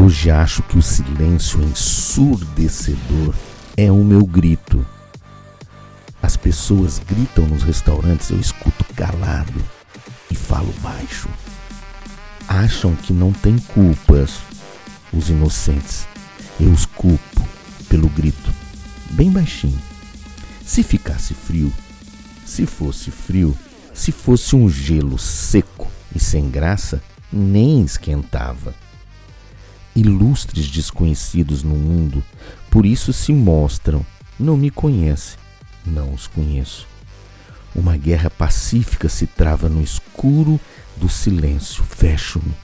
Hoje acho que o silêncio ensurdecedor é o meu grito. As pessoas gritam nos restaurantes, eu escuto calado e falo baixo. Acham que não têm culpas os inocentes. Eu os culpo pelo grito, bem baixinho. Se ficasse frio, se fosse frio, se fosse um gelo seco e sem graça, nem esquentava. Ilustres desconhecidos no mundo, por isso se mostram, não me conhece, não os conheço. Uma guerra pacífica se trava no escuro do silêncio. Fecho-me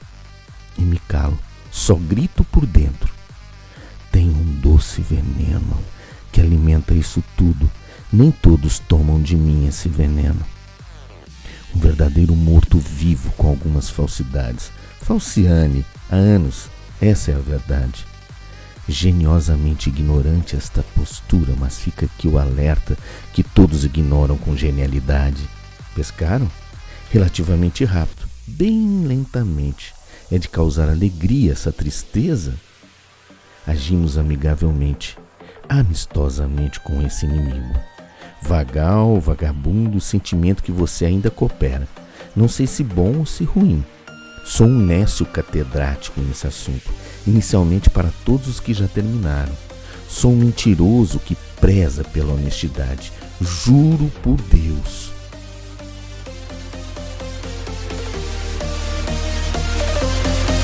e me calo, só grito por dentro. Tem um doce veneno que alimenta isso tudo. Nem todos tomam de mim esse veneno. Um verdadeiro morto-vivo com algumas falsidades. Falciane, há anos, essa é a verdade. Geniosamente ignorante esta postura, mas fica aqui o alerta que todos ignoram com genialidade. Pescaram? Relativamente rápido, bem lentamente. É de causar alegria essa tristeza? Agimos amigavelmente, amistosamente com esse inimigo. Vagal, vagabundo, sentimento que você ainda coopera. Não sei se bom ou se ruim. Sou um nécio catedrático nesse assunto, inicialmente para todos os que já terminaram. Sou um mentiroso que preza pela honestidade. Juro por Deus.